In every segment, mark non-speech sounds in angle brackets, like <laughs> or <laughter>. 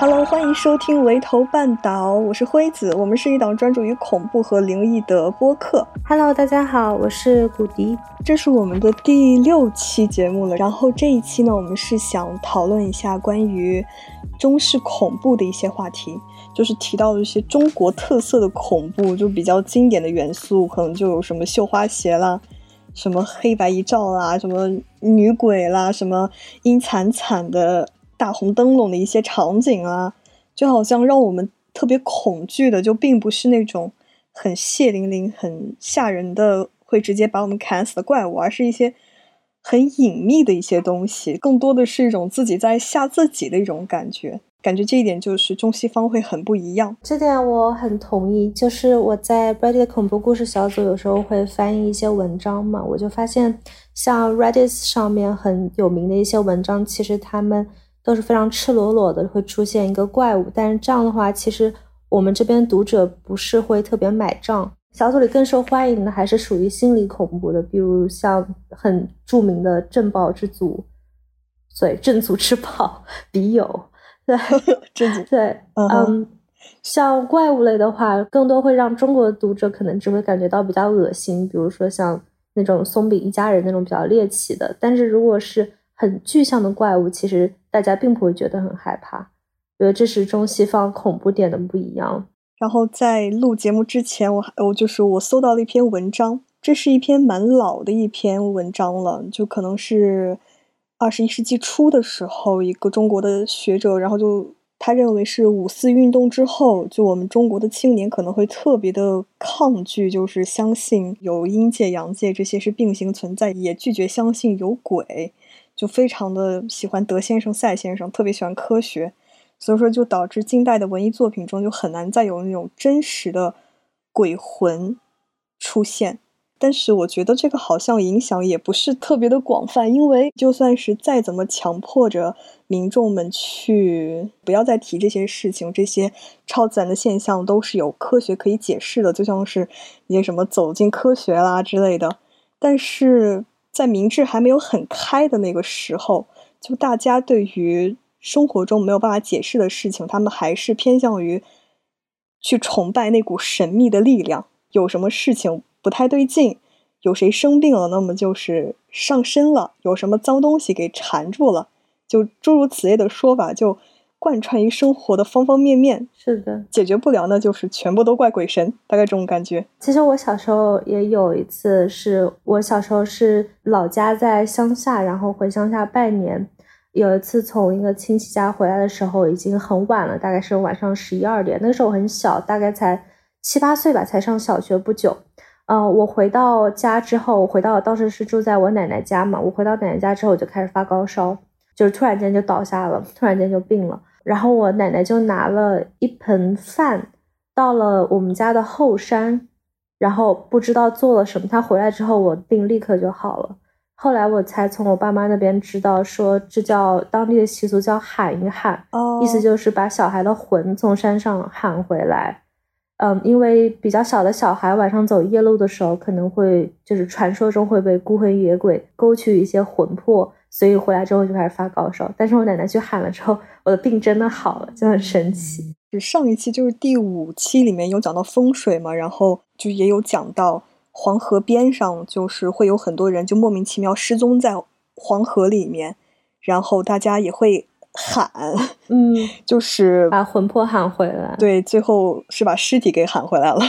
Hello，欢迎收听《围头半岛》，我是辉子，我们是一档专注于恐怖和灵异的播客。Hello，大家好，我是古迪，这是我们的第六期节目了。然后这一期呢，我们是想讨论一下关于中式恐怖的一些话题，就是提到一些中国特色的恐怖，就比较经典的元素，可能就有什么绣花鞋啦，什么黑白一照啦，什么女鬼啦，什么阴惨惨的。大红灯笼的一些场景啊，就好像让我们特别恐惧的，就并不是那种很血淋淋、很吓人的，会直接把我们砍死的怪物，而是一些很隐秘的一些东西，更多的是一种自己在吓自己的一种感觉。感觉这一点就是中西方会很不一样。这点我很同意。就是我在 Reddit 恐怖故事小组有时候会翻译一些文章嘛，我就发现像 Reddit 上面很有名的一些文章，其实他们。都是非常赤裸裸的，会出现一个怪物，但是这样的话，其实我们这边读者不是会特别买账。小组里更受欢迎的还是属于心理恐怖的，比如像很著名的镇暴之祖，对，镇祖之宝 <laughs> 笔友，<laughs> 对，对，嗯，像怪物类的话，更多会让中国的读者可能只会感觉到比较恶心，比如说像那种松饼一家人那种比较猎奇的，但是如果是很具象的怪物，其实。大家并不会觉得很害怕，觉得这是中西方恐怖点的不一样。然后在录节目之前，我还我就是我搜到了一篇文章，这是一篇蛮老的一篇文章了，就可能是二十一世纪初的时候，一个中国的学者，然后就他认为是五四运动之后，就我们中国的青年可能会特别的抗拒，就是相信有阴界、阳界这些是并行存在，也拒绝相信有鬼。就非常的喜欢德先生、赛先生，特别喜欢科学，所以说就导致近代的文艺作品中就很难再有那种真实的鬼魂出现。但是我觉得这个好像影响也不是特别的广泛，因为就算是再怎么强迫着民众们去不要再提这些事情，这些超自然的现象都是有科学可以解释的，就像是一些什么走进科学啦之类的，但是。在明智还没有很开的那个时候，就大家对于生活中没有办法解释的事情，他们还是偏向于去崇拜那股神秘的力量。有什么事情不太对劲，有谁生病了，那么就是上身了；有什么脏东西给缠住了，就诸如此类的说法就。贯穿于生活的方方面面，是的，解决不了那就是全部都怪鬼神，大概这种感觉。其实我小时候也有一次，是我小时候是老家在乡下，然后回乡下拜年。有一次从一个亲戚家回来的时候，已经很晚了，大概是晚上十一二点。那个时候我很小，大概才七八岁吧，才上小学不久。嗯，我回到家之后，我回到当时是住在我奶奶家嘛。我回到奶奶家之后，我就开始发高烧，就是突然间就倒下了，突然间就病了。然后我奶奶就拿了一盆饭，到了我们家的后山，然后不知道做了什么。她回来之后，我病立刻就好了。后来我才从我爸妈那边知道，说这叫当地的习俗，叫喊一喊，意思就是把小孩的魂从山上喊回来。嗯，因为比较小的小孩晚上走夜路的时候，可能会就是传说中会被孤魂野鬼勾去一些魂魄。所以回来之后就开始发高烧，但是我奶奶去喊了之后，我的病真的好了，就很神奇。上一期就是第五期里面有讲到风水嘛，然后就也有讲到黄河边上，就是会有很多人就莫名其妙失踪在黄河里面，然后大家也会喊，嗯，就是把魂魄喊回来。对，最后是把尸体给喊回来了，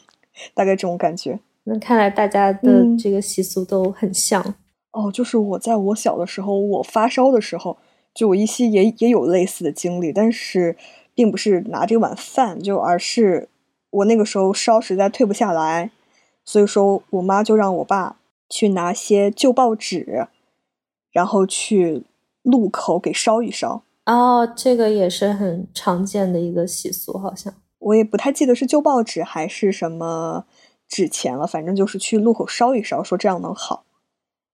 <laughs> 大概这种感觉。那看来大家的这个习俗都很像。哦，就是我在我小的时候，我发烧的时候，就我依稀也也有类似的经历，但是并不是拿这碗饭，就而是我那个时候烧实在退不下来，所以说我妈就让我爸去拿些旧报纸，然后去路口给烧一烧。哦，这个也是很常见的一个习俗，好像我也不太记得是旧报纸还是什么纸钱了，反正就是去路口烧一烧，说这样能好。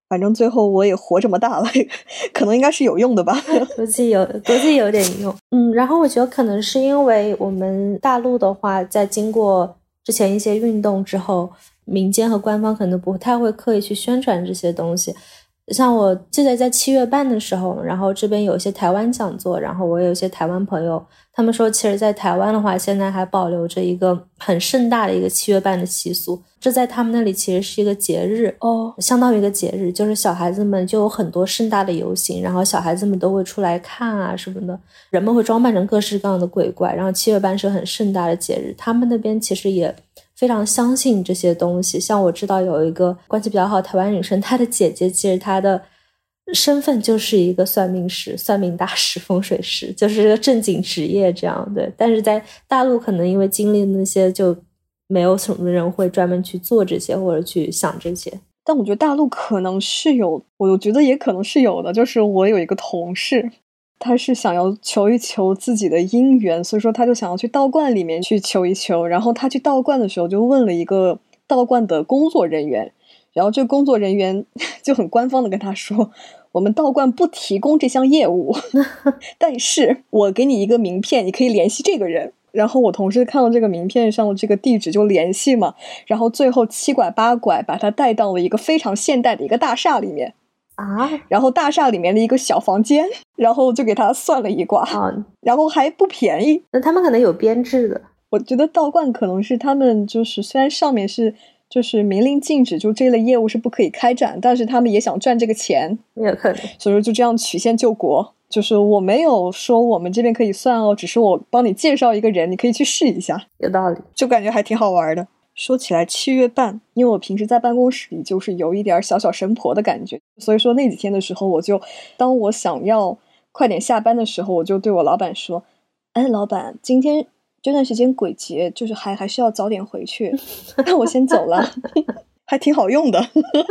反正最后我也活这么大了，<laughs> 可能应该是有用的吧。<laughs> 估计有，估计有点用。嗯，然后我觉得可能是因为我们大陆的话，在经过之前一些运动之后，民间和官方可能不太会刻意去宣传这些东西。像我记得在七月半的时候，然后这边有一些台湾讲座，然后我有一些台湾朋友，他们说，其实，在台湾的话，现在还保留着一个很盛大的一个七月半的习俗，这在他们那里其实是一个节日哦，相当于一个节日，就是小孩子们就有很多盛大的游行，然后小孩子们都会出来看啊什么的，人们会装扮成各式各样的鬼怪，然后七月半是很盛大的节日，他们那边其实也。非常相信这些东西，像我知道有一个关系比较好台湾女生，她的姐姐其实她的身份就是一个算命师、算命大师、风水师，就是个正经职业这样对。但是在大陆，可能因为经历那些，就没有什么人会专门去做这些或者去想这些。但我觉得大陆可能是有，我觉得也可能是有的。就是我有一个同事。他是想要求一求自己的姻缘，所以说他就想要去道观里面去求一求。然后他去道观的时候，就问了一个道观的工作人员，然后这个工作人员 <laughs> 就很官方的跟他说：“我们道观不提供这项业务，<laughs> 但是我给你一个名片，你可以联系这个人。”然后我同事看到这个名片上的这个地址就联系嘛，然后最后七拐八拐把他带到了一个非常现代的一个大厦里面。啊，<laughs> 然后大厦里面的一个小房间，然后就给他算了一卦，然后还不便宜。那他们可能有编制的，我觉得道观可能是他们就是虽然上面是就是明令禁止，就这类业务是不可以开展，但是他们也想赚这个钱，有可能。所以说就这样曲线救国，就是我没有说我们这边可以算哦，只是我帮你介绍一个人，你可以去试一下，有道理，就感觉还挺好玩的。说起来，七月半，因为我平时在办公室里就是有一点小小神婆的感觉，所以说那几天的时候，我就当我想要快点下班的时候，我就对我老板说：“哎，老板，今天这段时间鬼节，就是还还是要早点回去，<laughs> 那我先走了。<laughs> ”还挺好用的，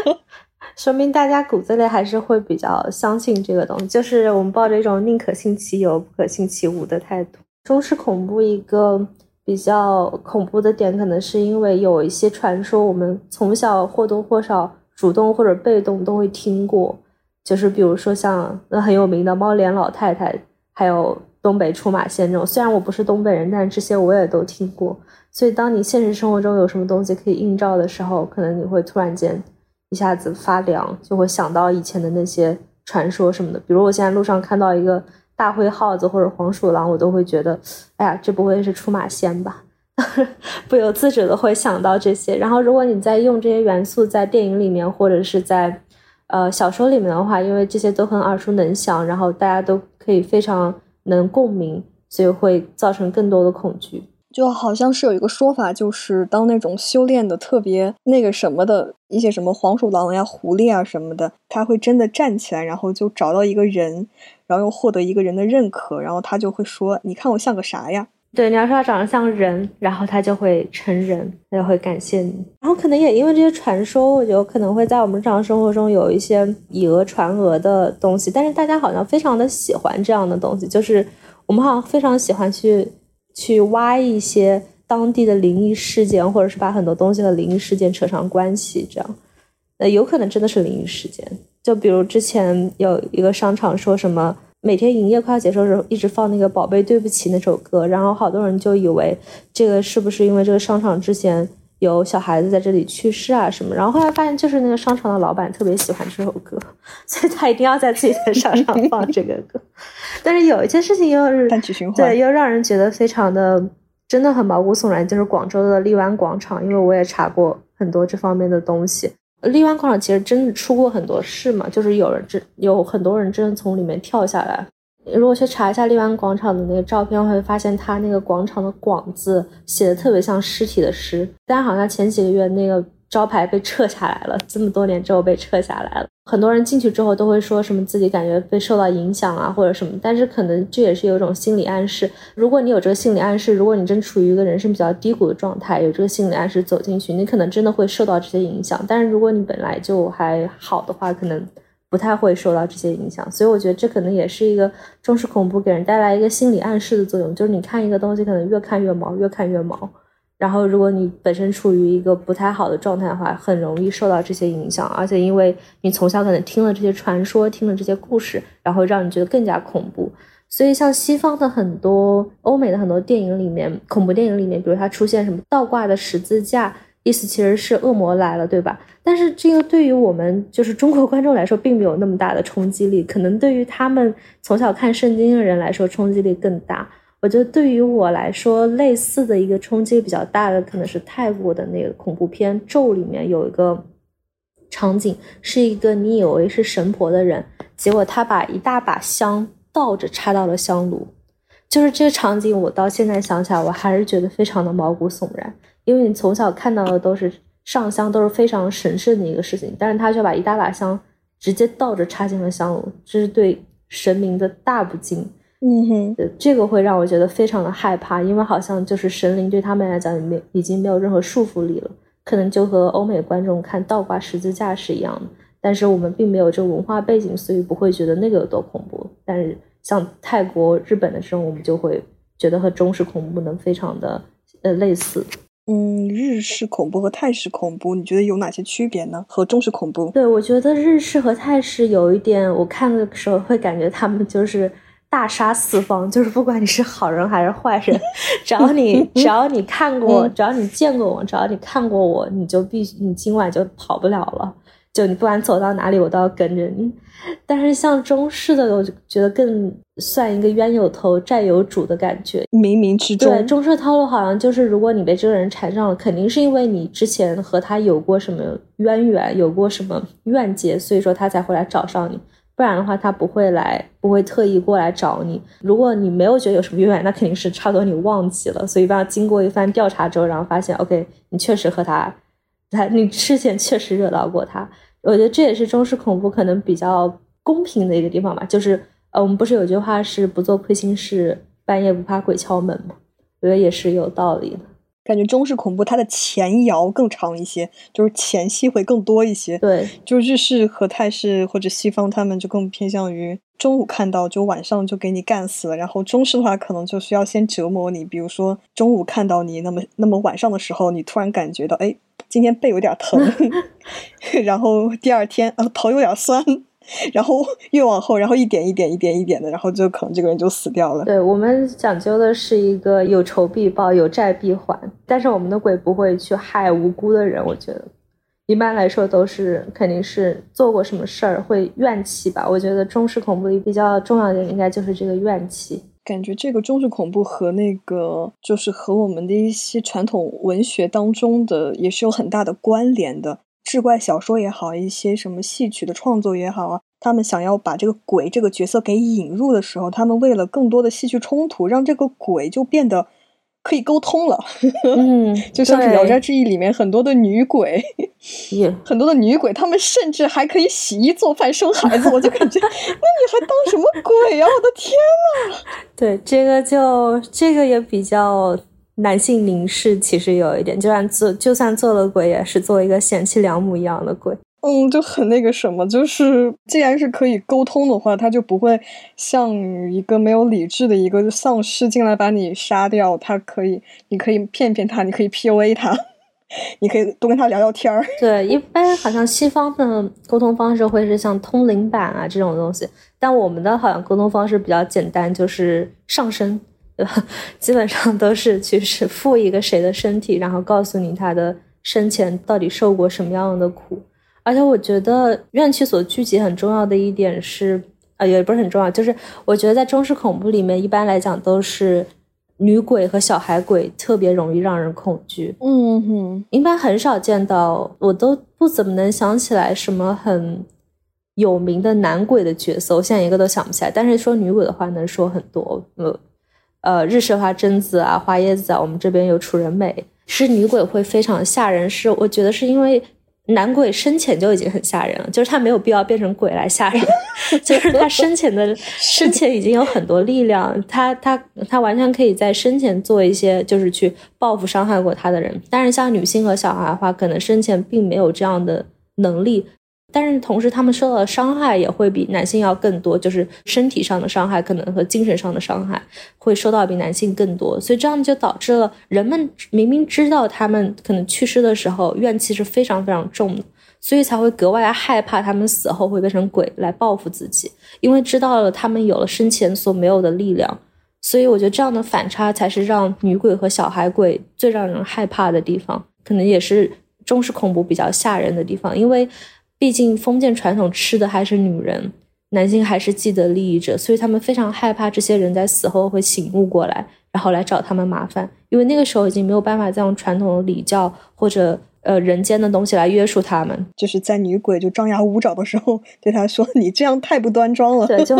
<laughs> 说明大家骨子里还是会比较相信这个东西，就是我们抱着一种宁可信其有，不可信其无的态度。中式恐怖一个。比较恐怖的点，可能是因为有一些传说，我们从小或多或少主动或者被动都会听过，就是比如说像那很有名的猫脸老太太，还有东北出马仙这种。虽然我不是东北人，但是这些我也都听过。所以当你现实生活中有什么东西可以映照的时候，可能你会突然间一下子发凉，就会想到以前的那些传说什么的。比如我现在路上看到一个。大灰耗子或者黄鼠狼，我都会觉得，哎呀，这不会是出马仙吧？<laughs> 不由自主的会想到这些。然后，如果你在用这些元素在电影里面或者是在呃小说里面的话，因为这些都很耳熟能详，然后大家都可以非常能共鸣，所以会造成更多的恐惧。就好像是有一个说法，就是当那种修炼的特别那个什么的一些什么黄鼠狼呀、狐狸啊什么的，他会真的站起来，然后就找到一个人。然后又获得一个人的认可，然后他就会说：“你看我像个啥呀？”对，你要说他长得像人，然后他就会成人，他就会感谢你。然后可能也因为这些传说，我觉得可能会在我们日常生活中有一些以讹传讹的东西。但是大家好像非常的喜欢这样的东西，就是我们好像非常喜欢去去挖一些当地的灵异事件，或者是把很多东西和灵异事件扯上关系，这样，呃，有可能真的是灵异事件。就比如之前有一个商场说什么，每天营业快要结束的时候，一直放那个《宝贝对不起》那首歌，然后好多人就以为这个是不是因为这个商场之前有小孩子在这里去世啊什么，然后后来发现就是那个商场的老板特别喜欢这首歌，所以他一定要在自己的商场 <laughs> 放这个歌。但是有一件事情又是单曲循环对，又让人觉得非常的真的很毛骨悚然，就是广州的荔湾广场，因为我也查过很多这方面的东西。荔湾广场其实真的出过很多事嘛，就是有人真有很多人真的从里面跳下来。如果去查一下荔湾广场的那个照片，会发现它那个广场的“广”字写的特别像尸体的“尸”，但好像前几个月那个。招牌被撤下来了，这么多年之后被撤下来了。很多人进去之后都会说什么自己感觉被受到影响啊，或者什么。但是可能这也是有一种心理暗示。如果你有这个心理暗示，如果你正处于一个人生比较低谷的状态，有这个心理暗示走进去，你可能真的会受到这些影响。但是如果你本来就还好的话，可能不太会受到这些影响。所以我觉得这可能也是一个中式恐怖给人带来一个心理暗示的作用，就是你看一个东西，可能越看越毛，越看越毛。然后，如果你本身处于一个不太好的状态的话，很容易受到这些影响。而且，因为你从小可能听了这些传说，听了这些故事，然后让你觉得更加恐怖。所以，像西方的很多、欧美的很多电影里面，恐怖电影里面，比如它出现什么倒挂的十字架，意思其实是恶魔来了，对吧？但是这个对于我们就是中国观众来说，并没有那么大的冲击力，可能对于他们从小看圣经的人来说，冲击力更大。我觉得对于我来说，类似的一个冲击比较大的，可能是泰国的那个恐怖片《咒》里面有一个场景，是一个你以为是神婆的人，结果他把一大把香倒着插到了香炉，就是这个场景，我到现在想起来，我还是觉得非常的毛骨悚然。因为你从小看到的都是上香都是非常神圣的一个事情，但是他却把一大把香直接倒着插进了香炉，这是对神明的大不敬。嗯哼，这个会让我觉得非常的害怕，因为好像就是神灵对他们来讲，没已经没有任何束缚力了，可能就和欧美观众看倒挂十字架是一样的。但是我们并没有这个文化背景，所以不会觉得那个有多恐怖。但是像泰国、日本的时候，我们就会觉得和中式恐怖能非常的呃类似。嗯，日式恐怖和泰式恐怖，你觉得有哪些区别呢？和中式恐怖？对，我觉得日式和泰式有一点，我看的时候会感觉他们就是大杀四方，就是不管你是好人还是坏人，只要你 <laughs> 只要你看过，只要你见过我，只要你看过我，你就必须你今晚就跑不了了。就你不管走到哪里，我都要跟着你。但是像中式的，我就觉得更算一个冤有头债有主的感觉，冥冥之中。对，中式套路好像就是，如果你被这个人缠上了，肯定是因为你之前和他有过什么渊源，有过什么怨结，所以说他才会来找上你。不然的话，他不会来，不会特意过来找你。如果你没有觉得有什么渊源，那肯定是差不多你忘记了。所以，要经过一番调查之后，然后发现，OK，你确实和他，他你之前确实惹到过他。我觉得这也是中式恐怖可能比较公平的一个地方吧，就是呃，我们不是有句话是不做亏心事，半夜不怕鬼敲门吗？我觉得也是有道理的。感觉中式恐怖它的前摇更长一些，就是前戏会更多一些。对，就日式和泰式或者西方，他们就更偏向于中午看到就晚上就给你干死了，然后中式的话可能就需要先折磨你，比如说中午看到你，那么那么晚上的时候你突然感觉到哎。今天背有点疼，<laughs> <laughs> 然后第二天啊头有点酸，<laughs> 然后越往后，然后一点一点一点一点的，然后就可能这个人就死掉了。对我们讲究的是一个有仇必报，有债必还，但是我们的鬼不会去害无辜的人。我觉得一般来说都是肯定是做过什么事儿会怨气吧。我觉得中式恐怖里比较重要的应该就是这个怨气。感觉这个中式恐怖和那个就是和我们的一些传统文学当中的也是有很大的关联的。志怪小说也好，一些什么戏曲的创作也好啊，他们想要把这个鬼这个角色给引入的时候，他们为了更多的戏剧冲突，让这个鬼就变得。可以沟通了，<laughs> 嗯，就像是《聊斋志异》里面很多的女鬼，<laughs> 很多的女鬼，她们甚至还可以洗衣做饭生孩子，<laughs> 我就感觉，那你还当什么鬼呀？我的天呐！对，这个就这个也比较男性凝视，其实有一点，就算做就算做了鬼，也是做一个贤妻良母一样的鬼。嗯，就很那个什么，就是既然是可以沟通的话，他就不会像一个没有理智的一个丧尸进来把你杀掉。他可以，你可以骗骗他，你可以 PUA 他，<laughs> 你可以多跟他聊聊天儿。对，一般好像西方的沟通方式会是像通灵板啊这种东西，但我们的好像沟通方式比较简单，就是上身，<laughs> 对吧？基本上都是去是附一个谁的身体，然后告诉你他的生前到底受过什么样的苦。而且我觉得怨气所聚集很重要的一点是，啊，也不是很重要，就是我觉得在中式恐怖里面，一般来讲都是女鬼和小孩鬼特别容易让人恐惧。嗯哼，一般很少见到，我都不怎么能想起来什么很有名的男鬼的角色，我现在一个都想不起来。但是说女鬼的话，能说很多。呃，呃，日式花，贞子啊，花椰子啊，我们这边有楚人美，是女鬼会非常吓人。是我觉得是因为。男鬼生前就已经很吓人了，就是他没有必要变成鬼来吓人，<laughs> 就是他生前的生前已经有很多力量，他他他完全可以在生前做一些就是去报复伤害过他的人。但是像女性和小孩的话，可能生前并没有这样的能力。但是同时，他们受到的伤害也会比男性要更多，就是身体上的伤害，可能和精神上的伤害会受到比男性更多。所以这样就导致了人们明明知道他们可能去世的时候怨气是非常非常重的，所以才会格外害怕他们死后会变成鬼来报复自己，因为知道了他们有了生前所没有的力量。所以我觉得这样的反差才是让女鬼和小孩鬼最让人害怕的地方。可能也是中式恐怖比较吓人的地方，因为毕竟封建传统吃的还是女人，男性还是既得利益者，所以他们非常害怕这些人在死后会醒悟过来，然后来找他们麻烦，因为那个时候已经没有办法再用传统的礼教或者。呃，人间的东西来约束他们，就是在女鬼就张牙舞爪的时候，对他说：“你这样太不端庄了。”对，就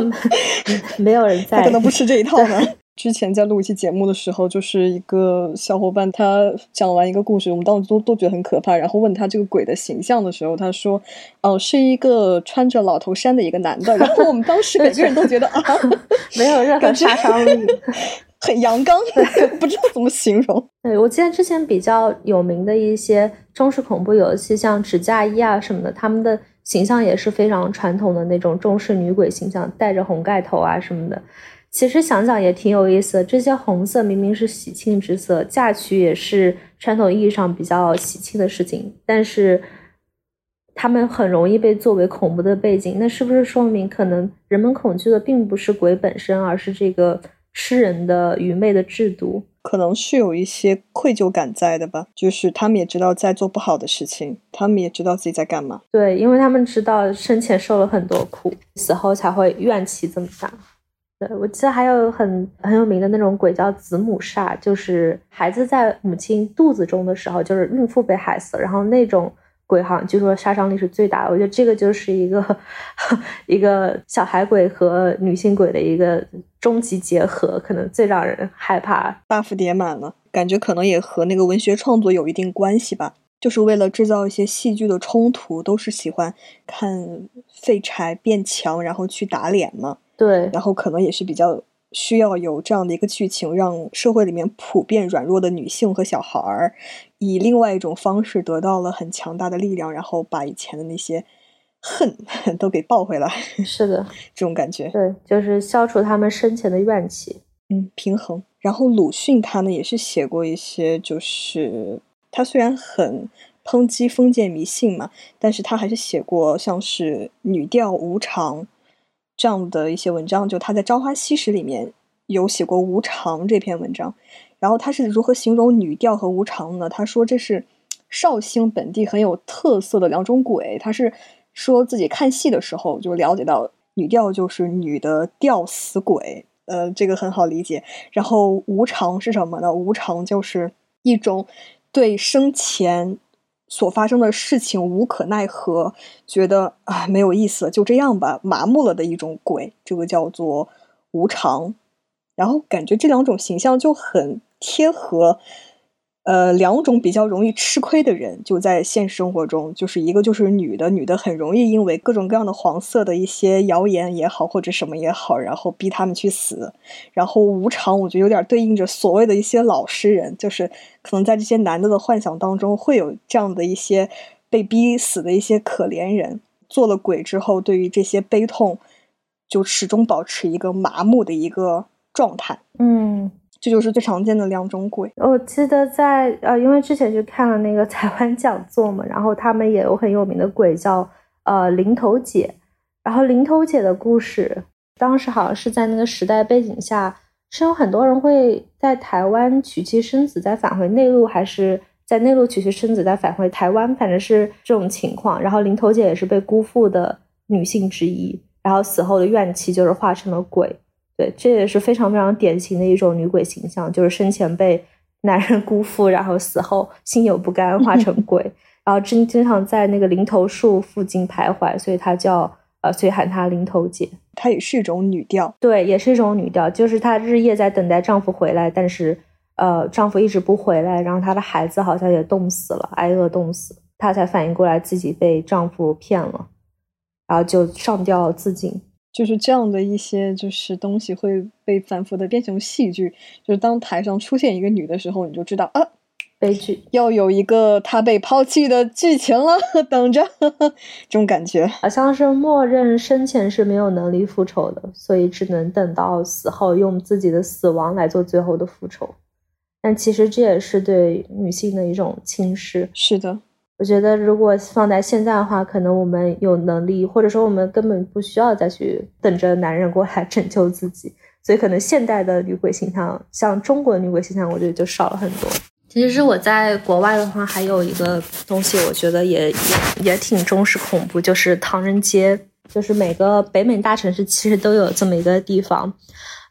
没 <laughs> 有人在，他可能不吃这一套呢。<laughs> 之前在录一期节目的时候，就是一个小伙伴，他讲完一个故事，我们当时都都觉得很可怕。然后问他这个鬼的形象的时候，他说：“哦，是一个穿着老头衫的一个男的。”然后我们当时每个人都觉得啊，<laughs> 没有任何杀伤力。<laughs> 很阳刚，<laughs> 不知道怎么形容。对我记得之前比较有名的一些中式恐怖游戏，像纸嫁衣啊什么的，他们的形象也是非常传统的那种中式女鬼形象，戴着红盖头啊什么的。其实想想也挺有意思的，这些红色明明是喜庆之色，嫁娶也是传统意义上比较喜庆的事情，但是他们很容易被作为恐怖的背景。那是不是说明可能人们恐惧的并不是鬼本身，而是这个？吃人的愚昧的制度，可能是有一些愧疚感在的吧。就是他们也知道在做不好的事情，他们也知道自己在干嘛。对，因为他们知道生前受了很多苦，死后才会怨气这么大。对我记得还有很很有名的那种鬼叫子母煞，就是孩子在母亲肚子中的时候，就是孕妇被害死，然后那种。鬼哈，据说杀伤力是最大的。我觉得这个就是一个 <laughs> 一个小孩鬼和女性鬼的一个终极结合，可能最让人害怕。buff 叠满了，感觉可能也和那个文学创作有一定关系吧。就是为了制造一些戏剧的冲突，都是喜欢看废柴变强，然后去打脸嘛。对，然后可能也是比较。需要有这样的一个剧情，让社会里面普遍软弱的女性和小孩儿，以另外一种方式得到了很强大的力量，然后把以前的那些恨 <laughs> 都给抱回来。<laughs> 是的，这种感觉。对，就是消除他们生前的怨气。嗯，平衡。然后鲁迅他呢也是写过一些，就是他虽然很抨击封建迷信嘛，但是他还是写过像是女调无常。这样的一些文章，就他在《朝花夕拾》里面有写过无常这篇文章，然后他是如何形容女调和无常呢？他说这是绍兴本地很有特色的两种鬼。他是说自己看戏的时候就了解到，女调就是女的吊死鬼，呃，这个很好理解。然后无常是什么呢？无常就是一种对生前。所发生的事情无可奈何，觉得啊没有意思，就这样吧，麻木了的一种鬼，这个叫做无常。然后感觉这两种形象就很贴合。呃，两种比较容易吃亏的人，就在现实生活中，就是一个就是女的，女的很容易因为各种各样的黄色的一些谣言也好，或者什么也好，然后逼他们去死。然后无常，我觉得有点对应着所谓的一些老实人，就是可能在这些男的的幻想当中，会有这样的一些被逼死的一些可怜人，做了鬼之后，对于这些悲痛，就始终保持一个麻木的一个状态。嗯。这就是最常见的两种鬼。我记得在呃，因为之前去看了那个 <laughs> 台湾讲座嘛，然后他们也有很有名的鬼叫呃零头姐。然后零头姐的故事，当时好像是在那个时代背景下，是有很多人会在台湾娶妻生子，再返回内陆，还是在内陆娶妻生子再返回台湾，反正是这种情况。然后零头姐也是被辜负的女性之一，然后死后的怨气就是化成了鬼。对，这也是非常非常典型的一种女鬼形象，就是生前被男人辜负，然后死后心有不甘化成鬼，<laughs> 然后经经常在那个零头树附近徘徊，所以她叫呃，所以喊她零头姐。她也是一种女调，对，也是一种女调，就是她日夜在等待丈夫回来，但是呃，丈夫一直不回来，然后她的孩子好像也冻死了，挨饿冻死，她才反应过来自己被丈夫骗了，然后就上吊自尽。就是这样的一些就是东西会被反复的变成戏剧，就是当台上出现一个女的时候，你就知道啊，悲剧要有一个她被抛弃的剧情了，<laughs> 等着这种感觉，好像是默认生前是没有能力复仇的，所以只能等到死后用自己的死亡来做最后的复仇，但其实这也是对女性的一种轻视。是的。我觉得，如果放在现在的话，可能我们有能力，或者说我们根本不需要再去等着男人过来 <laughs> 拯救自己，所以可能现代的女鬼形象，像中国的女鬼形象，我觉得就少了很多。其实我在国外的话，还有一个东西，我觉得也也也挺中式恐怖，就是唐人街，就是每个北美大城市其实都有这么一个地方。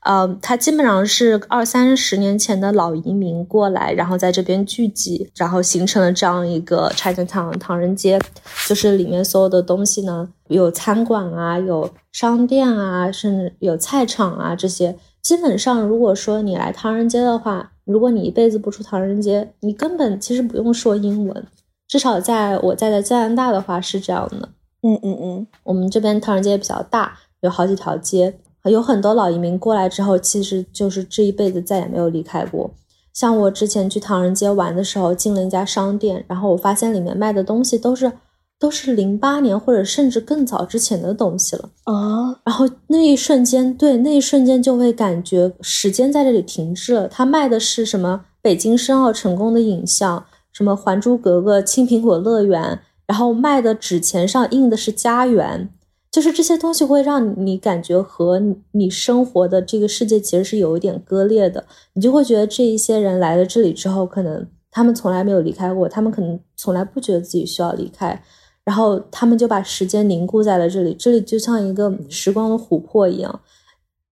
呃，它基本上是二三十年前的老移民过来，然后在这边聚集，然后形成了这样一个 Chinatown 唐人街，就是里面所有的东西呢，有餐馆啊，有商店啊，甚至有菜场啊，这些基本上，如果说你来唐人街的话，如果你一辈子不出唐人街，你根本其实不用说英文，至少在我在的加拿大的话是这样的。嗯嗯嗯，我们这边唐人街比较大，有好几条街。有很多老移民过来之后，其实就是这一辈子再也没有离开过。像我之前去唐人街玩的时候，进了一家商店，然后我发现里面卖的东西都是都是零八年或者甚至更早之前的东西了啊。然后那一瞬间，对那一瞬间就会感觉时间在这里停滞了。他卖的是什么？北京申奥成功的影像，什么《还珠格格》、《青苹果乐园》，然后卖的纸钱上印的是家园。就是这些东西会让你感觉和你生活的这个世界其实是有一点割裂的，你就会觉得这一些人来了这里之后，可能他们从来没有离开过，他们可能从来不觉得自己需要离开，然后他们就把时间凝固在了这里，这里就像一个时光的琥珀一样。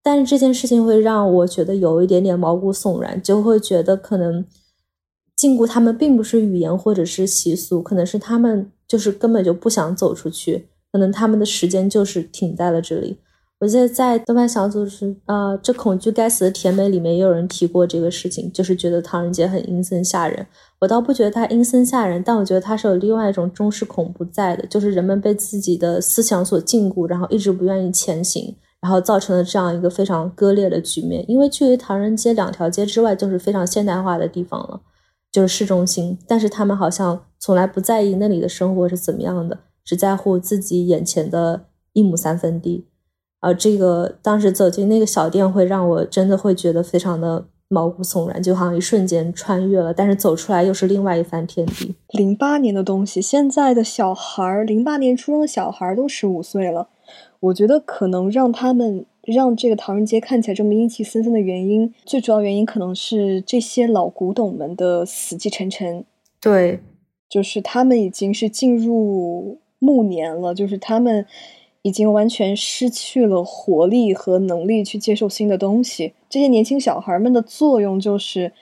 但是这件事情会让我觉得有一点点毛骨悚然，就会觉得可能禁锢他们并不是语言或者是习俗，可能是他们就是根本就不想走出去。可能他们的时间就是停在了这里。我记得在豆瓣小组是呃，这恐惧该死的甜美里面也有人提过这个事情，就是觉得唐人街很阴森吓人。我倒不觉得它阴森吓人，但我觉得它是有另外一种中式恐怖在的，就是人们被自己的思想所禁锢，然后一直不愿意前行，然后造成了这样一个非常割裂的局面。因为距离唐人街两条街之外就是非常现代化的地方了，就是市中心，但是他们好像从来不在意那里的生活是怎么样的。只在乎自己眼前的一亩三分地，而这个当时走进那个小店，会让我真的会觉得非常的毛骨悚然，就好像一瞬间穿越了，但是走出来又是另外一番天地。零八年的东西，现在的小孩儿，零八年出生的小孩儿都十五岁了，我觉得可能让他们让这个唐人街看起来这么阴气森森的原因，最主要原因可能是这些老古董们的死气沉沉。对，就是他们已经是进入。暮年了，就是他们已经完全失去了活力和能力去接受新的东西。这些年轻小孩们的作用就是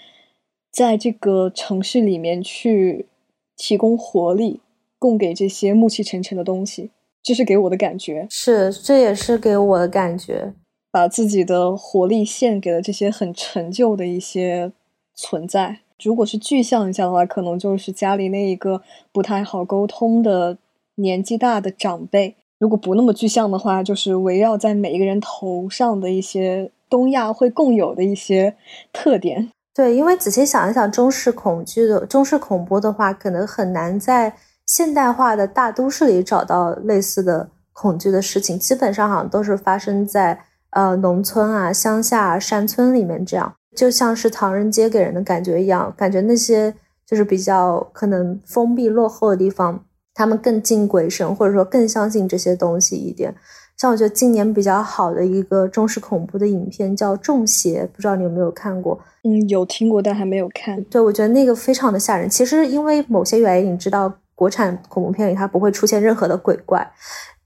在这个城市里面去提供活力，供给这些暮气沉沉的东西。这是给我的感觉，是这也是给我的感觉，把自己的活力献给了这些很陈旧的一些存在。如果是具象一下的话，可能就是家里那一个不太好沟通的。年纪大的长辈，如果不那么具象的话，就是围绕在每一个人头上的一些东亚会共有的一些特点。对，因为仔细想一想，中式恐惧的中式恐怖的话，可能很难在现代化的大都市里找到类似的恐惧的事情，基本上好像都是发生在呃农村啊、乡下、山村里面，这样就像是唐人街给人的感觉一样，感觉那些就是比较可能封闭落后的地方。他们更敬鬼神，或者说更相信这些东西一点。像我觉得今年比较好的一个中式恐怖的影片叫《中邪》，不知道你有没有看过？嗯，有听过，但还没有看。对，我觉得那个非常的吓人。其实因为某些原因，你知道，国产恐怖片里它不会出现任何的鬼怪，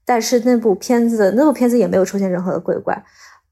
但是那部片子那部片子也没有出现任何的鬼怪。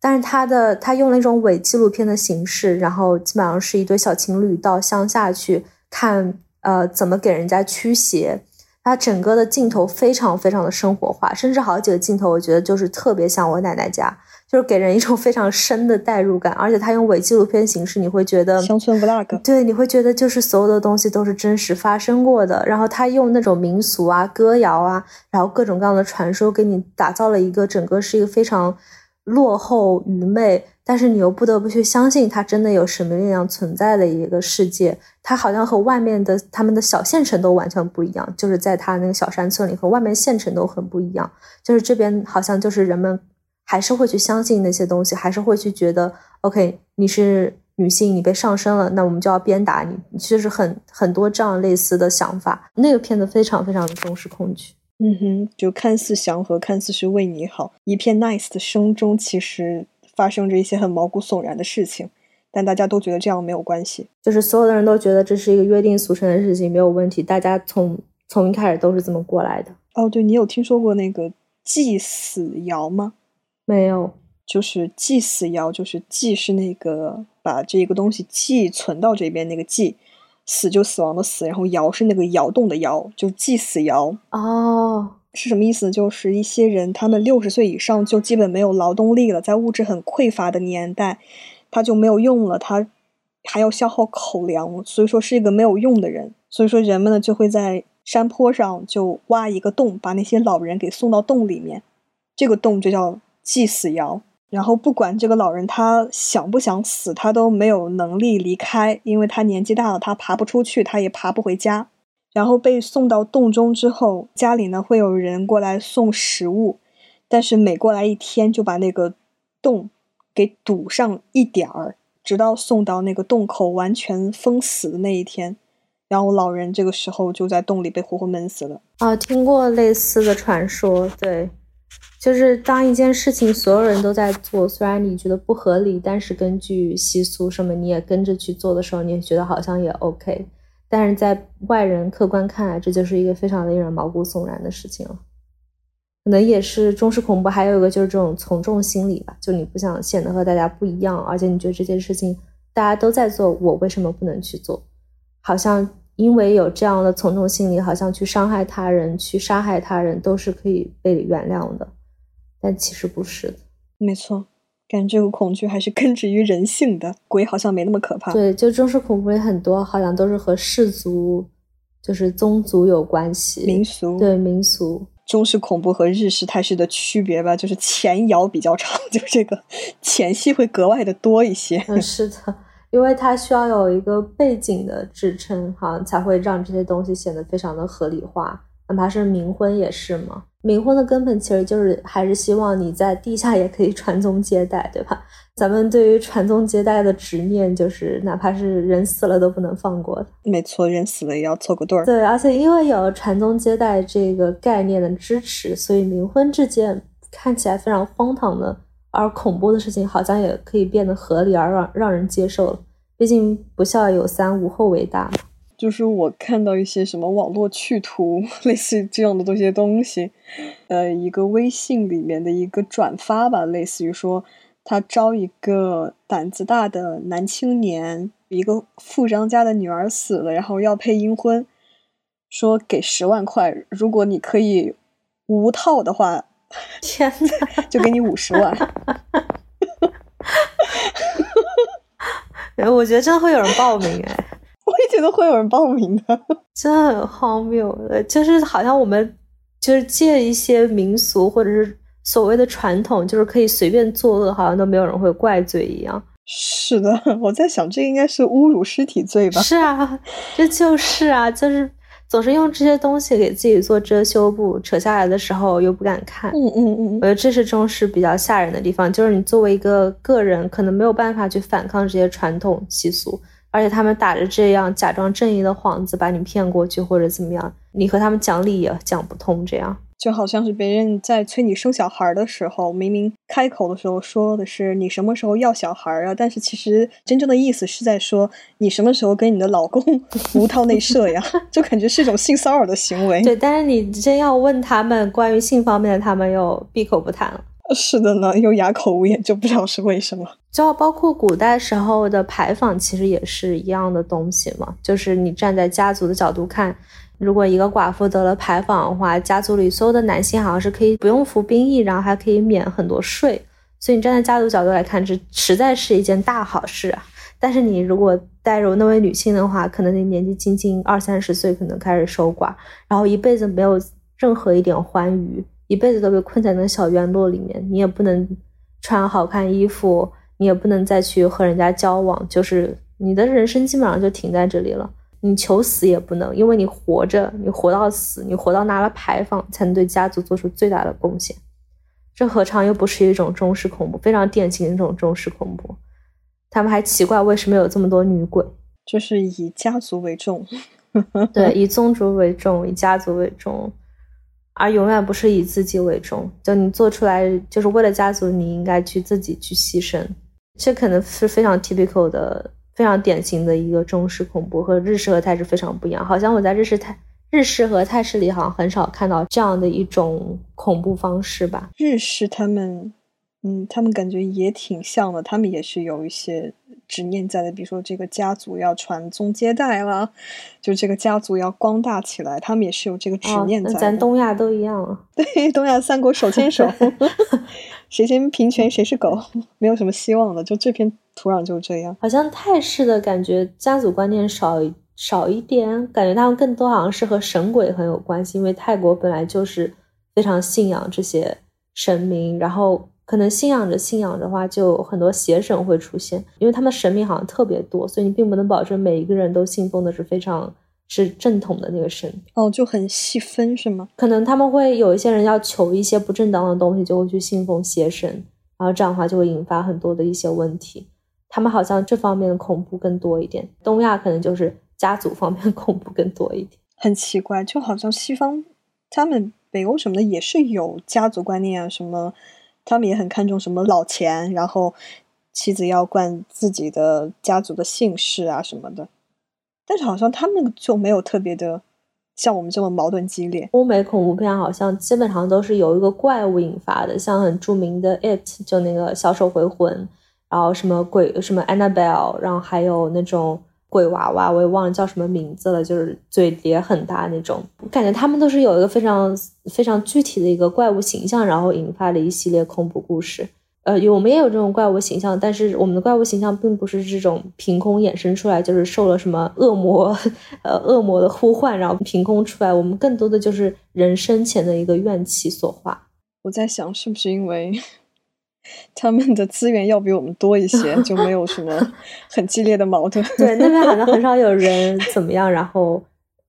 但是它的它用了一种伪纪录片的形式，然后基本上是一对小情侣到乡下去看，呃，怎么给人家驱邪。它整个的镜头非常非常的生活化，甚至好几个镜头，我觉得就是特别像我奶奶家，就是给人一种非常深的代入感。而且它用伪纪录片形式，你会觉得乡村 vlog，对，你会觉得就是所有的东西都是真实发生过的。然后他用那种民俗啊、歌谣啊，然后各种各样的传说，给你打造了一个整个是一个非常落后愚昧。但是你又不得不去相信，它真的有神秘力量存在的一个世界。它好像和外面的他们的小县城都完全不一样，就是在它那个小山村里和外面县城都很不一样。就是这边好像就是人们还是会去相信那些东西，还是会去觉得，OK，你是女性，你被上身了，那我们就要鞭打你，就是很很多这样类似的想法。那个片子非常非常的重视恐惧。嗯哼，就看似祥和，看似是为你好，一片 nice 的胸中，其实。发生着一些很毛骨悚然的事情，但大家都觉得这样没有关系，就是所有的人都觉得这是一个约定俗成的事情，没有问题。大家从从一开始都是这么过来的。哦，对你有听说过那个祭死窑吗？没有，就是祭死窑，就是祭是那个把这个东西寄存到这边那个祭，死就死亡的死，然后窑是那个窑洞的窑，就祭死窑。哦，是什么意思？就是一些人他们六十岁以上就基本没有劳动力了，在物质很匮乏的年代。他就没有用了，他还要消耗口粮，所以说是一个没有用的人。所以说人们呢就会在山坡上就挖一个洞，把那些老人给送到洞里面，这个洞就叫祭死窑。然后不管这个老人他想不想死，他都没有能力离开，因为他年纪大了，他爬不出去，他也爬不回家。然后被送到洞中之后，家里呢会有人过来送食物，但是每过来一天就把那个洞。给堵上一点儿，直到送到那个洞口完全封死的那一天，然后老人这个时候就在洞里被活活闷死了。啊，听过类似的传说，对，就是当一件事情所有人都在做，虽然你觉得不合理，但是根据习俗什么你也跟着去做的时候，你也觉得好像也 OK，但是在外人客观看来，这就是一个非常令人毛骨悚然的事情了。可能也是中式恐怖，还有一个就是这种从众心理吧，就你不想显得和大家不一样，而且你觉得这件事情大家都在做，我为什么不能去做？好像因为有这样的从众心理，好像去伤害他人、去杀害他人都是可以被原谅的，但其实不是的。没错，感觉这个恐惧还是根植于人性的，鬼好像没那么可怕。对，就中式恐怖里很多好像都是和氏族，就是宗族有关系，民俗，对民俗。中式恐怖和日式泰式的区别吧，就是前摇比较长，<laughs> 就这个前戏会格外的多一些。嗯，是的，因为它需要有一个背景的支撑，哈，才会让这些东西显得非常的合理化。哪怕是冥婚也是嘛。冥婚的根本其实就是还是希望你在地下也可以传宗接代，对吧？咱们对于传宗接代的执念，就是哪怕是人死了都不能放过的。没错，人死了也要凑个对儿。对，而且因为有了传宗接代这个概念的支持，所以冥婚这件看起来非常荒唐的而恐怖的事情，好像也可以变得合理而让让人接受了。毕竟不孝有三，无后为大嘛。就是我看到一些什么网络趣图，<laughs> 类似这样的这些东西，呃，一个微信里面的一个转发吧，类似于说他招一个胆子大的男青年，一个富商家的女儿死了，然后要配阴婚，说给十万块，如果你可以无套的话，<laughs> 天呐，就给你五十万。<laughs> 哎，我觉得真的会有人报名哎。我也觉得会有人报名的，<laughs> 真的很荒谬。就是好像我们就是借一些民俗或者是所谓的传统，就是可以随便作恶，好像都没有人会怪罪一样。是的，<laughs> 我在想，这应该是侮辱尸体罪吧？是啊，这就是啊，就是总是用这些东西给自己做遮羞布，扯下来的时候又不敢看。嗯嗯嗯，我觉得这是中式比较吓人的地方，就是你作为一个个人，可能没有办法去反抗这些传统习俗。而且他们打着这样假装正义的幌子把你骗过去，或者怎么样，你和他们讲理也讲不通。这样就好像是别人在催你生小孩的时候，明明开口的时候说的是你什么时候要小孩啊，但是其实真正的意思是在说你什么时候跟你的老公无套内射呀，<laughs> 就感觉是一种性骚扰的行为。对，但是你真要问他们关于性方面的，他们又闭口不谈了。是的呢，又哑口无言，就不知道是为什么。就包括古代时候的牌坊，其实也是一样的东西嘛。就是你站在家族的角度看，如果一个寡妇得了牌坊的话，家族里所有的男性好像是可以不用服兵役，然后还可以免很多税。所以你站在家族角度来看，这实在是一件大好事啊。但是你如果带入那位女性的话，可能你年纪轻轻二三十岁，可能开始守寡，然后一辈子没有任何一点欢愉。一辈子都被困在那小院落里面，你也不能穿好看衣服，你也不能再去和人家交往，就是你的人生基本上就停在这里了。你求死也不能，因为你活着，你活到死，你活到拿了牌坊，才能对家族做出最大的贡献。这何尝又不是一种中式恐怖？非常典型的一种中式恐怖。他们还奇怪为什么有这么多女鬼，就是以家族为重，对，以宗族为重，以家族为重。而永远不是以自己为重，就你做出来就是为了家族，你应该去自己去牺牲。这可能是非常 typical 的、非常典型的一个中式恐怖，和日式和泰式非常不一样。好像我在日式泰日式和泰式里好像很少看到这样的一种恐怖方式吧。日式他们，嗯，他们感觉也挺像的，他们也是有一些。执念在的，比如说这个家族要传宗接代了，就这个家族要光大起来，他们也是有这个执念在。咱东亚都一样。<laughs> 对，东亚三国手牵手，<laughs> <laughs> 谁先平权谁是狗，没有什么希望的。就这片土壤就是这样。好像泰式的感觉家族观念少少一点，感觉他们更多好像是和神鬼很有关系，因为泰国本来就是非常信仰这些神明，然后。可能信仰着信仰的话，就很多邪神会出现，因为他们神明好像特别多，所以你并不能保证每一个人都信奉的是非常是正统的那个神。哦，就很细分是吗？可能他们会有一些人要求一些不正当的东西，就会去信奉邪神，然后这样的话就会引发很多的一些问题。他们好像这方面的恐怖更多一点，东亚可能就是家族方面恐怖更多一点。很奇怪，就好像西方他们北欧什么的也是有家族观念啊什么。他们也很看重什么老钱，然后妻子要冠自己的家族的姓氏啊什么的，但是好像他们就没有特别的像我们这么矛盾激烈。欧美恐怖片好像基本上都是由一个怪物引发的，像很著名的《It》就那个小丑回魂，然后什么鬼什么 Annabelle，然后还有那种。鬼娃娃，我也忘了叫什么名字了，就是嘴也很大那种。我感觉他们都是有一个非常非常具体的一个怪物形象，然后引发了一系列恐怖故事。呃，我们也有这种怪物形象，但是我们的怪物形象并不是这种凭空衍生出来，就是受了什么恶魔 <laughs> 呃恶魔的呼唤，然后凭空出来。我们更多的就是人生前的一个怨气所化。我在想，是不是因为？他们的资源要比我们多一些，就没有什么很激烈的矛盾。对，那边好像很少有人怎么样，然后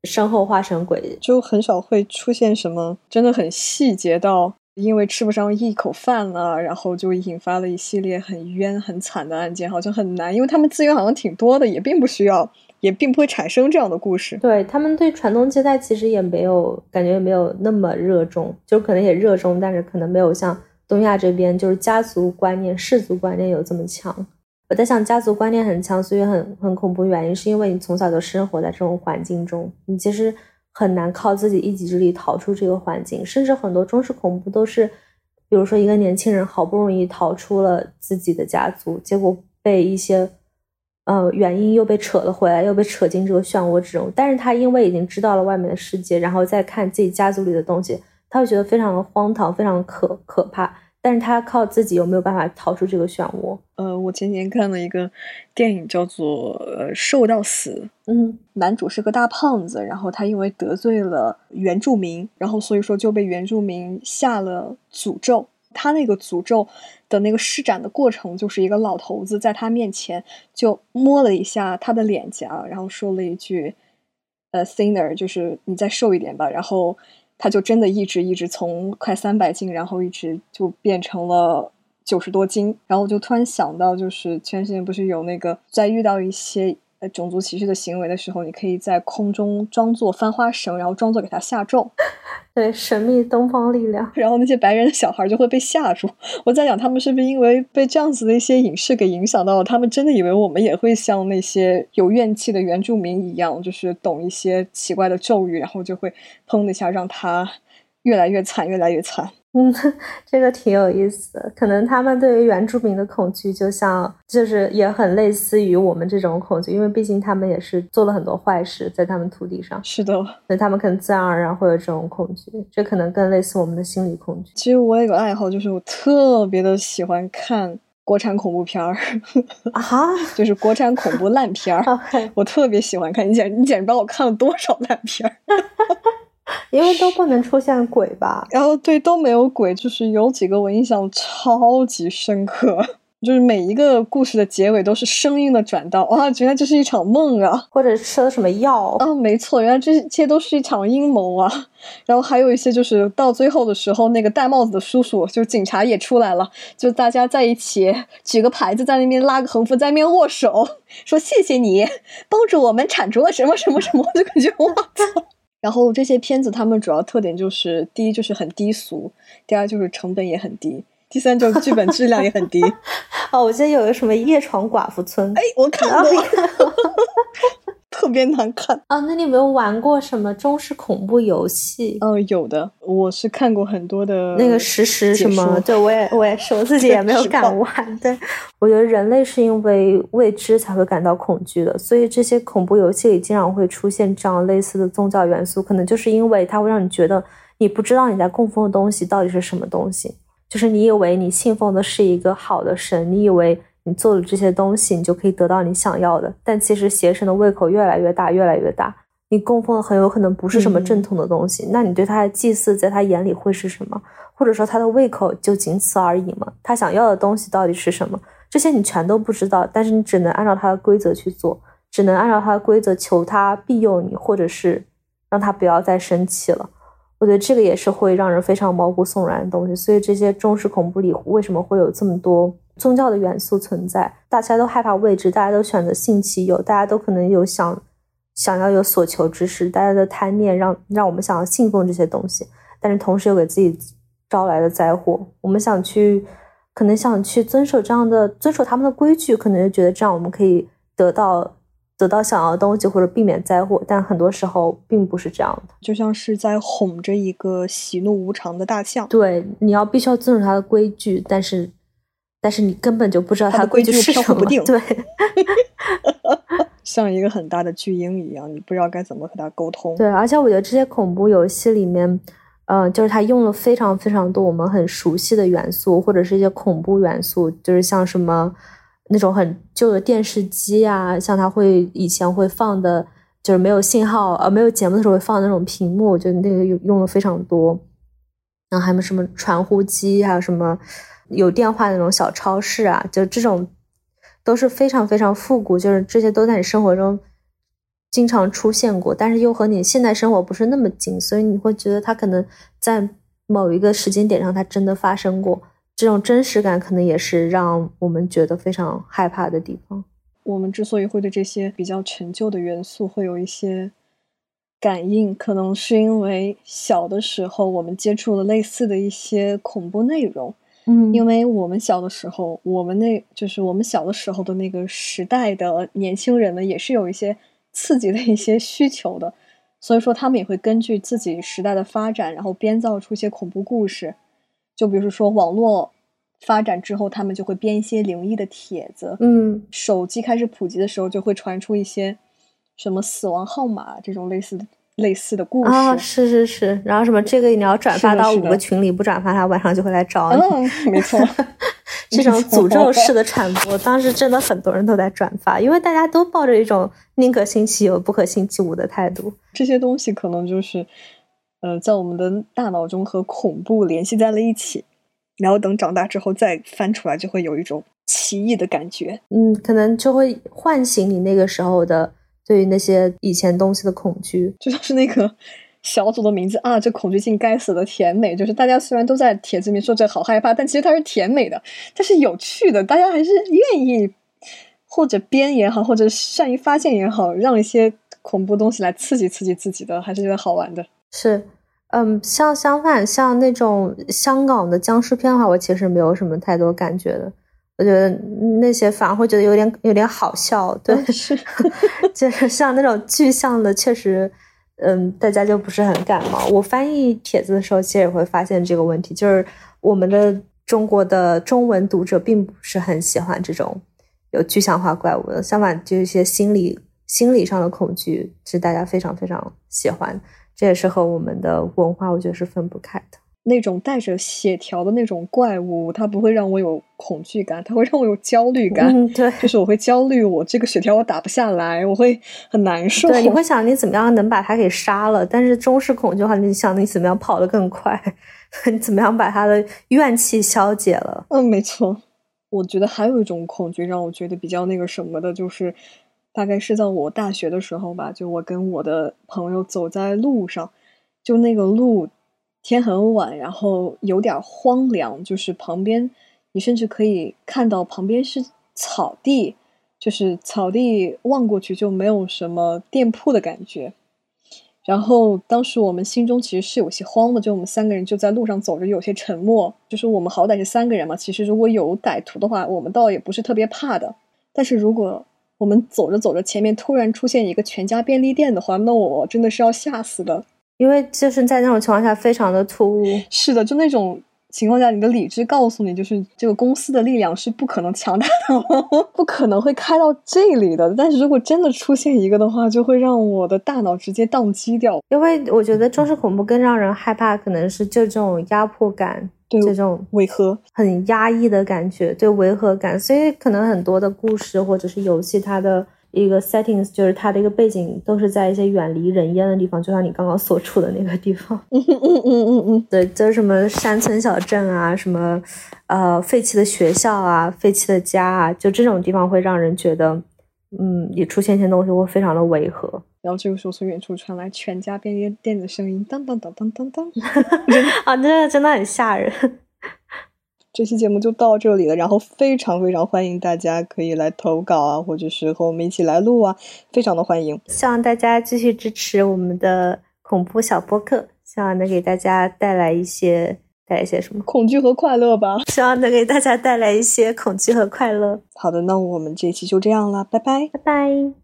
身后化成鬼，就很少会出现什么真的很细节到因为吃不上一口饭了，然后就引发了一系列很冤很惨的案件，好像很难，因为他们资源好像挺多的，也并不需要，也并不会产生这样的故事。对他们对传宗接代其实也没有感觉，也没有那么热衷，就可能也热衷，但是可能没有像。东亚这边就是家族观念、氏族观念有这么强。我在想，家族观念很强，所以很很恐怖。原因是因为你从小就生活在这种环境中，你其实很难靠自己一己之力逃出这个环境。甚至很多中式恐怖都是，比如说一个年轻人好不容易逃出了自己的家族，结果被一些呃原因又被扯了回来，又被扯进这个漩涡之中。但是他因为已经知道了外面的世界，然后再看自己家族里的东西。他会觉得非常的荒唐，非常可可怕，但是他靠自己有没有办法逃出这个漩涡？呃，我前年看了一个电影，叫做《呃瘦到死》，嗯，男主是个大胖子，然后他因为得罪了原住民，然后所以说就被原住民下了诅咒。他那个诅咒的那个施展的过程，就是一个老头子在他面前就摸了一下他的脸颊，然后说了一句：“呃，thinner，就是你再瘦一点吧。”然后。他就真的一直一直从快三百斤，然后一直就变成了九十多斤。然后我就突然想到，就是前段时间不是有那个在遇到一些呃种族歧视的行为的时候，你可以在空中装作翻花绳，然后装作给他下咒。对，神秘东方力量。然后那些白人的小孩就会被吓住。我在想，他们是不是因为被这样子的一些影视给影响到了？他们真的以为我们也会像那些有怨气的原住民一样，就是懂一些奇怪的咒语，然后就会砰的一下让他越来越惨，越来越惨。嗯，这个挺有意思的。可能他们对于原住民的恐惧，就像就是也很类似于我们这种恐惧，因为毕竟他们也是做了很多坏事在他们土地上。是的，所以他们可能自然而然会有这种恐惧。这可能更类似我们的心理恐惧。其实我有个爱好，就是我特别的喜欢看国产恐怖片儿啊，<laughs> 就是国产恐怖烂片儿。<laughs> 我特别喜欢看，你简你简直不知道我看了多少烂片儿。<laughs> <laughs> 因为都不能出现鬼吧，然后对都没有鬼，就是有几个我印象超级深刻，就是每一个故事的结尾都是声音的转到，哇，原来这是一场梦啊，或者吃了什么药啊，没错，原来这一切都是一场阴谋啊。然后还有一些就是到最后的时候，那个戴帽子的叔叔，就是警察也出来了，就大家在一起举个牌子在那边拉个横幅在那边握手，说谢谢你帮助我们铲除了什么什么什么，就感觉我操。然后这些片子，他们主要特点就是：第一就是很低俗，第二就是成本也很低，第三种剧本质量也很低。<laughs> 哦，我记得有个什么夜闯寡妇村，哎，我看过。<laughs> 特别难看啊！那你有没有玩过什么中式恐怖游戏？嗯，有的，我是看过很多的。那个实时什么？对，我也 <laughs> 我也是，我自己也没有敢玩。对，我觉得人类是因为未知才会感到恐惧的，所以这些恐怖游戏里经常会出现这样类似的宗教元素，可能就是因为它会让你觉得你不知道你在供奉的东西到底是什么东西，就是你以为你信奉的是一个好的神，你以为。你做了这些东西，你就可以得到你想要的。但其实邪神的胃口越来越大，越来越大。你供奉的很有可能不是什么正统的东西，那你对他的祭祀，在他眼里会是什么？或者说他的胃口就仅此而已吗？他想要的东西到底是什么？这些你全都不知道，但是你只能按照他的规则去做，只能按照他的规则求他庇佑你，或者是让他不要再生气了。我觉得这个也是会让人非常毛骨悚然的东西。所以这些中式恐怖里为什么会有这么多？宗教的元素存在，大家都害怕未知，大家都选择信其有，大家都可能有想想要有所求之事，大家的贪念让让我们想要信奉这些东西，但是同时又给自己招来了灾祸。我们想去，可能想去遵守这样的遵守他们的规矩，可能就觉得这样我们可以得到得到想要的东西或者避免灾祸，但很多时候并不是这样的，就像是在哄着一个喜怒无常的大象。对，你要必须要遵守它的规矩，但是。但是你根本就不知道它的规矩是什么，对，<laughs> 像一个很大的巨婴一样，你不知道该怎么和它沟通。对，而且我觉得这些恐怖游戏里面，嗯，就是它用了非常非常多我们很熟悉的元素，或者是一些恐怖元素，就是像什么那种很旧的电视机啊，像它会以前会放的，就是没有信号呃没有节目的时候会放那种屏幕，就那个用用的非常多。然后还有什么传呼机，还有什么。有电话那种小超市啊，就这种都是非常非常复古，就是这些都在你生活中经常出现过，但是又和你现在生活不是那么近，所以你会觉得它可能在某一个时间点上它真的发生过，这种真实感可能也是让我们觉得非常害怕的地方。我们之所以会对这些比较陈旧的元素会有一些感应，可能是因为小的时候我们接触了类似的一些恐怖内容。嗯，因为我们小的时候，我们那就是我们小的时候的那个时代的年轻人呢，也是有一些刺激的一些需求的，所以说他们也会根据自己时代的发展，然后编造出一些恐怖故事。就比如说网络发展之后，他们就会编一些灵异的帖子。嗯，手机开始普及的时候，就会传出一些什么死亡号码这种类似的。类似的故事啊，是是是，然后什么这个你要转发到五个群里，不转发他晚上就会来找你。嗯，没错，<laughs> 这种诅咒式的传播，当时真的很多人都在转发，因为大家都抱着一种宁可信其有，不可信其无的态度。这些东西可能就是，呃，在我们的大脑中和恐怖联系在了一起，然后等长大之后再翻出来，就会有一种奇异的感觉。嗯，可能就会唤醒你那个时候的。对于那些以前东西的恐惧，就像是那个小组的名字啊，这恐惧性该死的甜美，就是大家虽然都在帖子里面说这好害怕，但其实它是甜美的，它是有趣的，大家还是愿意或者编也好，或者善于发现也好，让一些恐怖东西来刺激刺激自己的，还是觉得好玩的。是，嗯，像相反，像那种香港的僵尸片的话，我其实没有什么太多感觉的。我觉得那些反而会觉得有点有点好笑，对，是，<laughs> 就是像那种具象的，确实，嗯，大家就不是很感冒。我翻译帖子的时候，其实也会发现这个问题，就是我们的中国的中文读者并不是很喜欢这种有具象化怪物的，相反，就是一些心理心理上的恐惧是大家非常非常喜欢，这也是和我们的文化，我觉得是分不开的。那种带着血条的那种怪物，它不会让我有恐惧感，它会让我有焦虑感。嗯，对，就是我会焦虑，我这个血条我打不下来，我会很难受。对，你会想你怎么样能把它给杀了？但是中式恐惧的话，你想你怎么样跑得更快？<laughs> 你怎么样把他的怨气消解了？嗯，没错。我觉得还有一种恐惧让我觉得比较那个什么的，就是大概是在我大学的时候吧，就我跟我的朋友走在路上，就那个路。天很晚，然后有点荒凉，就是旁边你甚至可以看到旁边是草地，就是草地望过去就没有什么店铺的感觉。然后当时我们心中其实是有些慌的，就我们三个人就在路上走着，有些沉默。就是我们好歹是三个人嘛，其实如果有歹徒的话，我们倒也不是特别怕的。但是如果我们走着走着，前面突然出现一个全家便利店的话，那我真的是要吓死的。因为就是在那种情况下非常的突兀。是的，就那种。情况下，你的理智告诉你，就是这个公司的力量是不可能强大的，<laughs> 不可能会开到这里的。但是如果真的出现一个的话，就会让我的大脑直接宕机掉。因为我觉得中式恐怖更让人害怕，可能是就这种压迫感，对这种违和、很压抑的感觉，对违和感。所以可能很多的故事或者是游戏，它的。一个 settings 就是它的一个背景都是在一些远离人烟的地方，就像你刚刚所处的那个地方。嗯嗯嗯嗯嗯，对，就是什么山村小镇啊，什么呃废弃的学校啊，废弃的家啊，就这种地方会让人觉得，嗯，你出现一些东西会非常的违和。然后这个时候从远处传来全家便利店的声音，当当当当当当，<laughs> 啊，这个真的很吓人。这期节目就到这里了，然后非常非常欢迎大家可以来投稿啊，或者是和我们一起来录啊，非常的欢迎。希望大家继续支持我们的恐怖小播客，希望能给大家带来一些带来一些什么恐惧和快乐吧。希望能给大家带来一些恐惧和快乐。好的，那我们这期就这样了，拜拜，拜拜。